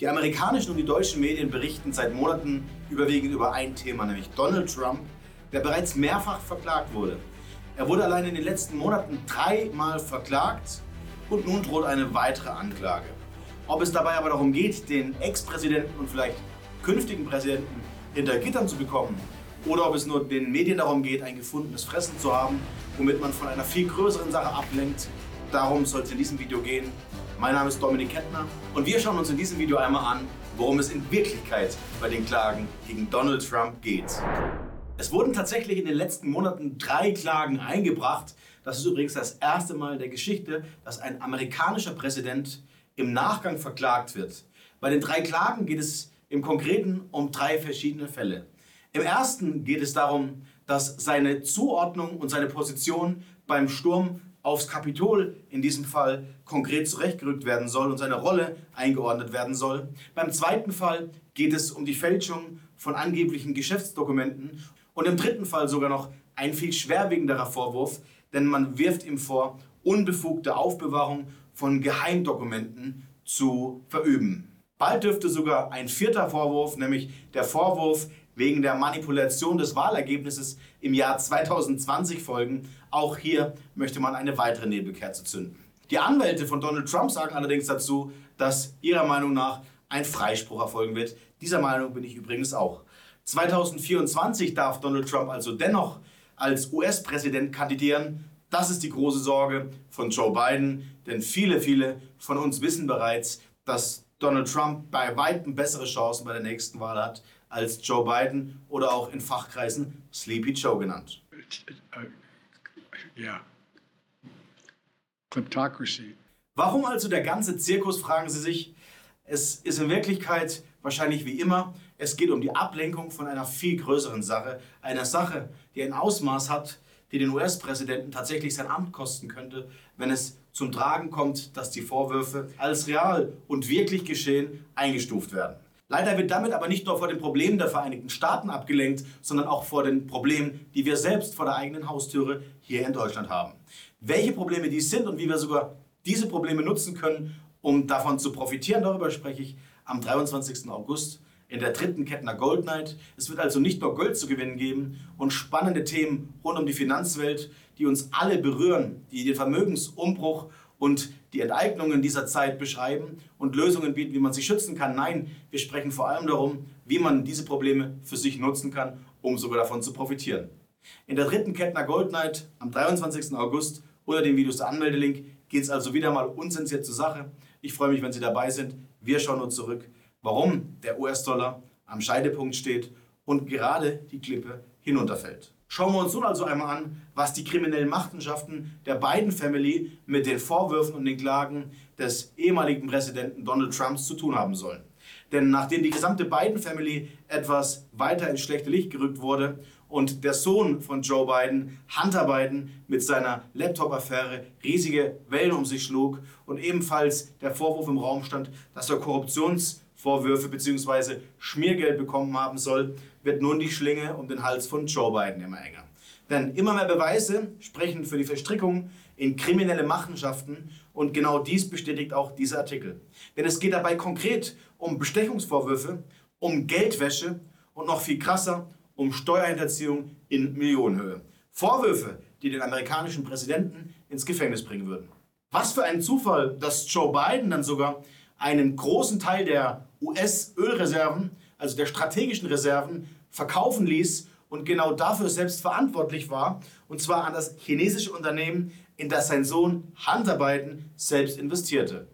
Die amerikanischen und die deutschen Medien berichten seit Monaten überwiegend über ein Thema, nämlich Donald Trump, der bereits mehrfach verklagt wurde. Er wurde allein in den letzten Monaten dreimal verklagt und nun droht eine weitere Anklage. Ob es dabei aber darum geht, den Ex-Präsidenten und vielleicht künftigen Präsidenten hinter Gittern zu bekommen, oder ob es nur den Medien darum geht, ein gefundenes Fressen zu haben, womit man von einer viel größeren Sache ablenkt, darum soll es in diesem Video gehen. Mein Name ist Dominik Kettner und wir schauen uns in diesem Video einmal an, worum es in Wirklichkeit bei den Klagen gegen Donald Trump geht. Es wurden tatsächlich in den letzten Monaten drei Klagen eingebracht. Das ist übrigens das erste Mal in der Geschichte, dass ein amerikanischer Präsident im Nachgang verklagt wird. Bei den drei Klagen geht es im Konkreten um drei verschiedene Fälle. Im ersten geht es darum, dass seine Zuordnung und seine Position beim Sturm aufs Kapitol in diesem Fall konkret zurechtgerückt werden soll und seine Rolle eingeordnet werden soll. Beim zweiten Fall geht es um die Fälschung von angeblichen Geschäftsdokumenten und im dritten Fall sogar noch ein viel schwerwiegenderer Vorwurf, denn man wirft ihm vor, unbefugte Aufbewahrung von Geheimdokumenten zu verüben. Bald dürfte sogar ein vierter Vorwurf, nämlich der Vorwurf wegen der Manipulation des Wahlergebnisses im Jahr 2020 folgen. Auch hier möchte man eine weitere Nebelkerze zünden. Die Anwälte von Donald Trump sagen allerdings dazu, dass ihrer Meinung nach ein Freispruch erfolgen wird. Dieser Meinung bin ich übrigens auch. 2024 darf Donald Trump also dennoch als US-Präsident kandidieren. Das ist die große Sorge von Joe Biden, denn viele, viele von uns wissen bereits, dass Donald Trump bei weitem bessere Chancen bei der nächsten Wahl hat als Joe Biden oder auch in Fachkreisen Sleepy Joe genannt. Ja. Kleptocracy. Warum also der ganze Zirkus, fragen Sie sich. Es ist in Wirklichkeit wahrscheinlich wie immer, es geht um die Ablenkung von einer viel größeren Sache, einer Sache, die ein Ausmaß hat, die den US-Präsidenten tatsächlich sein Amt kosten könnte, wenn es zum Tragen kommt, dass die Vorwürfe als real und wirklich geschehen eingestuft werden. Leider wird damit aber nicht nur vor den Problemen der Vereinigten Staaten abgelenkt, sondern auch vor den Problemen, die wir selbst vor der eigenen Haustüre hier in Deutschland haben. Welche Probleme dies sind und wie wir sogar diese Probleme nutzen können, um davon zu profitieren, darüber spreche ich am 23. August in der dritten Kettner Gold Night. Es wird also nicht nur Gold zu gewinnen geben und spannende Themen rund um die Finanzwelt, die uns alle berühren, die den Vermögensumbruch und die Enteignungen dieser Zeit beschreiben und Lösungen bieten, wie man sich schützen kann. Nein, wir sprechen vor allem darum, wie man diese Probleme für sich nutzen kann, um sogar davon zu profitieren. In der dritten Kettner Gold Night am 23. August oder dem Videos der Anmeldelink geht es also wieder mal unzensiert zur Sache. Ich freue mich, wenn Sie dabei sind. Wir schauen nur zurück, warum der US-Dollar am Scheidepunkt steht und gerade die Klippe hinunterfällt. Schauen wir uns nun also einmal an, was die kriminellen Machenschaften der Biden Family mit den Vorwürfen und den Klagen des ehemaligen Präsidenten Donald Trumps zu tun haben sollen. Denn nachdem die gesamte Biden Family etwas weiter ins schlechte Licht gerückt wurde und der Sohn von Joe Biden, Hunter Biden, mit seiner Laptop-Affäre riesige Wellen um sich schlug und ebenfalls der Vorwurf im Raum stand, dass er Korruptionsvorwürfe bzw. Schmiergeld bekommen haben soll, wird nun die Schlinge um den Hals von Joe Biden immer enger. Denn immer mehr Beweise sprechen für die Verstrickung in kriminelle Machenschaften und genau dies bestätigt auch dieser Artikel. Denn es geht dabei konkret um Bestechungsvorwürfe, um Geldwäsche und noch viel krasser um Steuerhinterziehung in Millionenhöhe. Vorwürfe, die den amerikanischen Präsidenten ins Gefängnis bringen würden. Was für ein Zufall, dass Joe Biden dann sogar einen großen Teil der US-Ölreserven, also der strategischen Reserven, verkaufen ließ und genau dafür selbst verantwortlich war, und zwar an das chinesische Unternehmen, in das sein Sohn Hunter Biden selbst investierte.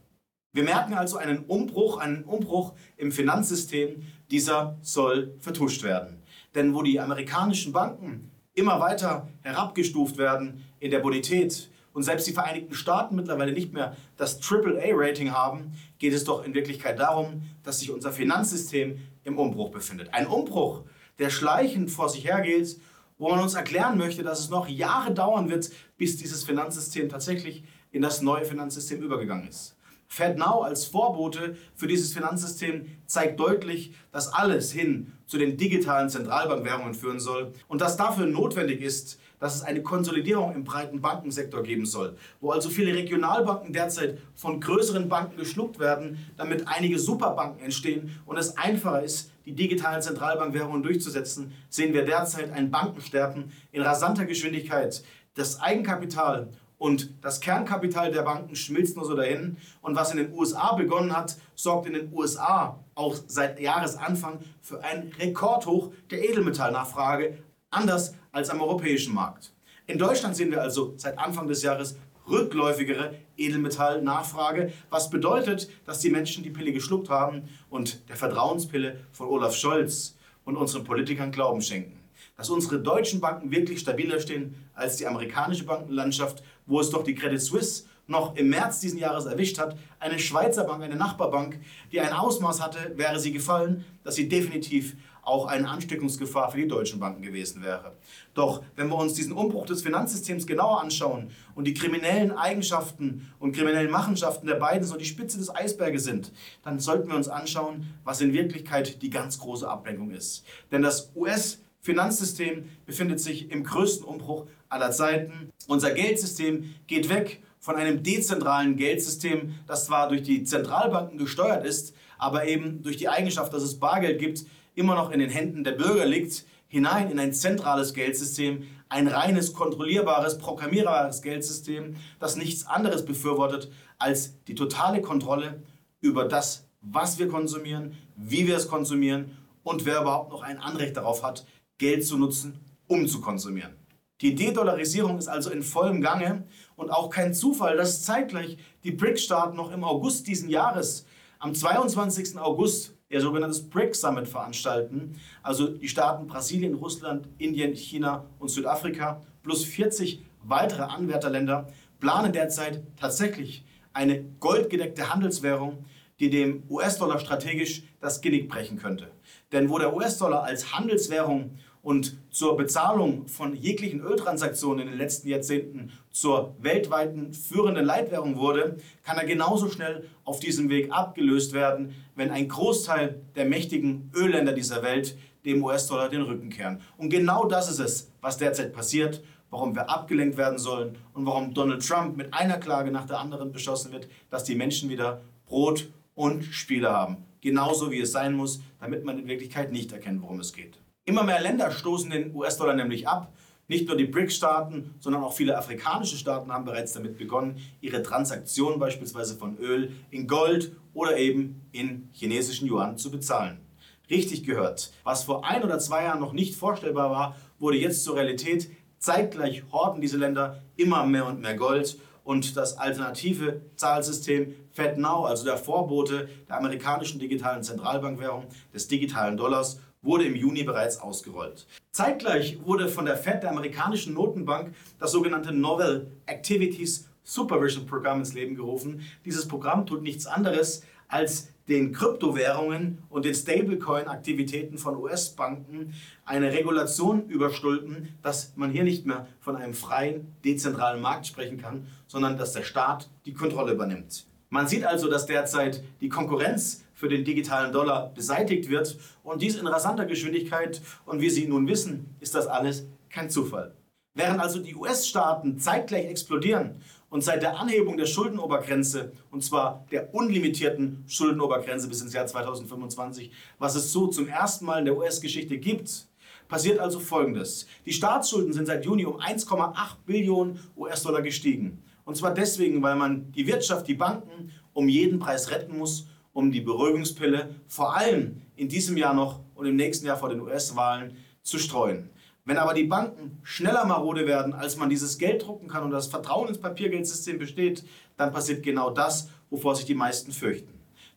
Wir merken also einen Umbruch, einen Umbruch im Finanzsystem, dieser soll vertuscht werden. Denn wo die amerikanischen Banken immer weiter herabgestuft werden in der Bonität und selbst die Vereinigten Staaten mittlerweile nicht mehr das AAA-Rating haben, geht es doch in Wirklichkeit darum, dass sich unser Finanzsystem im Umbruch befindet. Ein Umbruch, der schleichend vor sich hergeht, wo man uns erklären möchte, dass es noch Jahre dauern wird, bis dieses Finanzsystem tatsächlich in das neue Finanzsystem übergegangen ist. FedNow als Vorbote für dieses Finanzsystem zeigt deutlich, dass alles hin zu den digitalen Zentralbankwährungen führen soll und dass dafür notwendig ist, dass es eine Konsolidierung im breiten Bankensektor geben soll, wo also viele Regionalbanken derzeit von größeren Banken geschluckt werden, damit einige Superbanken entstehen und es einfacher ist, die digitalen Zentralbankwährungen durchzusetzen, sehen wir derzeit ein Bankensterben in rasanter Geschwindigkeit. Das Eigenkapital und das Kernkapital der Banken schmilzt nur so dahin. Und was in den USA begonnen hat, sorgt in den USA auch seit Jahresanfang für einen Rekordhoch der Edelmetallnachfrage, anders als am europäischen Markt. In Deutschland sehen wir also seit Anfang des Jahres rückläufigere Edelmetallnachfrage, was bedeutet, dass die Menschen die Pille geschluckt haben und der Vertrauenspille von Olaf Scholz und unseren Politikern Glauben schenken. Dass unsere deutschen Banken wirklich stabiler stehen als die amerikanische Bankenlandschaft, wo es doch die Credit Suisse noch im März diesen Jahres erwischt hat, eine Schweizer Bank, eine Nachbarbank, die ein Ausmaß hatte, wäre sie gefallen, dass sie definitiv auch eine Ansteckungsgefahr für die deutschen Banken gewesen wäre. Doch wenn wir uns diesen Umbruch des Finanzsystems genauer anschauen und die kriminellen Eigenschaften und kriminellen Machenschaften der beiden so die Spitze des Eisberges sind, dann sollten wir uns anschauen, was in Wirklichkeit die ganz große Ablenkung ist. Denn das US- Finanzsystem befindet sich im größten Umbruch aller Zeiten. Unser Geldsystem geht weg von einem dezentralen Geldsystem, das zwar durch die Zentralbanken gesteuert ist, aber eben durch die Eigenschaft, dass es Bargeld gibt, immer noch in den Händen der Bürger liegt, hinein in ein zentrales Geldsystem, ein reines, kontrollierbares, programmierbares Geldsystem, das nichts anderes befürwortet als die totale Kontrolle über das, was wir konsumieren, wie wir es konsumieren und wer überhaupt noch ein Anrecht darauf hat, Geld zu nutzen, um zu konsumieren. Die De-Dollarisierung ist also in vollem Gange und auch kein Zufall, dass zeitgleich die BRICS-Staaten noch im August diesen Jahres, am 22. August, ihr sogenanntes BRICS Summit veranstalten. Also die Staaten Brasilien, Russland, Indien, China und Südafrika plus 40 weitere Anwärterländer planen derzeit tatsächlich eine goldgedeckte Handelswährung, die dem US-Dollar strategisch das Genick brechen könnte. Denn wo der US-Dollar als Handelswährung und zur Bezahlung von jeglichen Öltransaktionen in den letzten Jahrzehnten zur weltweiten führenden Leitwährung wurde, kann er genauso schnell auf diesem Weg abgelöst werden, wenn ein Großteil der mächtigen Ölländer dieser Welt dem US-Dollar den Rücken kehren. Und genau das ist es, was derzeit passiert, warum wir abgelenkt werden sollen und warum Donald Trump mit einer Klage nach der anderen beschossen wird, dass die Menschen wieder Brot und Spiele haben. Genauso wie es sein muss, damit man in Wirklichkeit nicht erkennt, worum es geht. Immer mehr Länder stoßen den US-Dollar nämlich ab. Nicht nur die BRICS-Staaten, sondern auch viele afrikanische Staaten haben bereits damit begonnen, ihre Transaktionen beispielsweise von Öl in Gold oder eben in chinesischen Yuan zu bezahlen. Richtig gehört, was vor ein oder zwei Jahren noch nicht vorstellbar war, wurde jetzt zur Realität. Zeitgleich horten diese Länder immer mehr und mehr Gold und das alternative Zahlsystem FedNow, also der Vorbote der amerikanischen digitalen Zentralbankwährung, des digitalen Dollars, wurde im Juni bereits ausgerollt. Zeitgleich wurde von der Fed, der amerikanischen Notenbank, das sogenannte Novel Activities Supervision Program ins Leben gerufen. Dieses Programm tut nichts anderes, als den Kryptowährungen und den Stablecoin-Aktivitäten von US-Banken eine Regulation überstülpen, dass man hier nicht mehr von einem freien, dezentralen Markt sprechen kann, sondern dass der Staat die Kontrolle übernimmt. Man sieht also, dass derzeit die Konkurrenz für den digitalen Dollar beseitigt wird und dies in rasanter Geschwindigkeit. Und wie Sie nun wissen, ist das alles kein Zufall. Während also die US-Staaten zeitgleich explodieren und seit der Anhebung der Schuldenobergrenze, und zwar der unlimitierten Schuldenobergrenze bis ins Jahr 2025, was es so zum ersten Mal in der US-Geschichte gibt, passiert also Folgendes. Die Staatsschulden sind seit Juni um 1,8 Billionen US-Dollar gestiegen. Und zwar deswegen, weil man die Wirtschaft, die Banken um jeden Preis retten muss um die Beruhigungspille vor allem in diesem Jahr noch und im nächsten Jahr vor den US-Wahlen zu streuen. Wenn aber die Banken schneller marode werden, als man dieses Geld drucken kann und das Vertrauen ins Papiergeldsystem besteht, dann passiert genau das, wovor sich die meisten fürchten.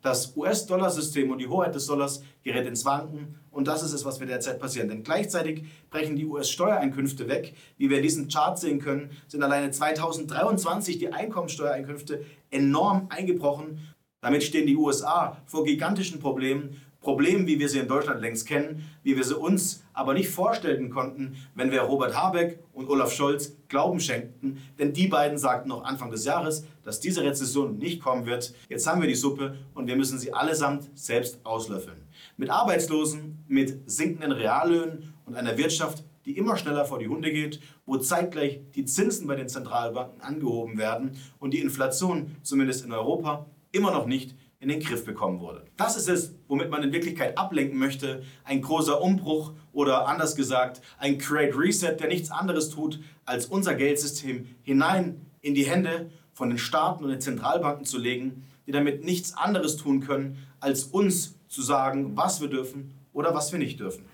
Das US-Dollar-System und die Hoheit des Dollars gerät ins Wanken und das ist es, was wir derzeit passieren. Denn gleichzeitig brechen die US-Steuereinkünfte weg. Wie wir in diesem Chart sehen können, sind alleine 2023 die Einkommensteuereinkünfte enorm eingebrochen damit stehen die USA vor gigantischen Problemen. Problemen, wie wir sie in Deutschland längst kennen, wie wir sie uns aber nicht vorstellen konnten, wenn wir Robert Habeck und Olaf Scholz Glauben schenkten. Denn die beiden sagten noch Anfang des Jahres, dass diese Rezession nicht kommen wird. Jetzt haben wir die Suppe und wir müssen sie allesamt selbst auslöffeln. Mit Arbeitslosen, mit sinkenden Reallöhnen und einer Wirtschaft, die immer schneller vor die Hunde geht, wo zeitgleich die Zinsen bei den Zentralbanken angehoben werden und die Inflation, zumindest in Europa, immer noch nicht in den Griff bekommen wurde. Das ist es, womit man in Wirklichkeit ablenken möchte. Ein großer Umbruch oder anders gesagt, ein Great Reset, der nichts anderes tut, als unser Geldsystem hinein in die Hände von den Staaten und den Zentralbanken zu legen, die damit nichts anderes tun können, als uns zu sagen, was wir dürfen oder was wir nicht dürfen.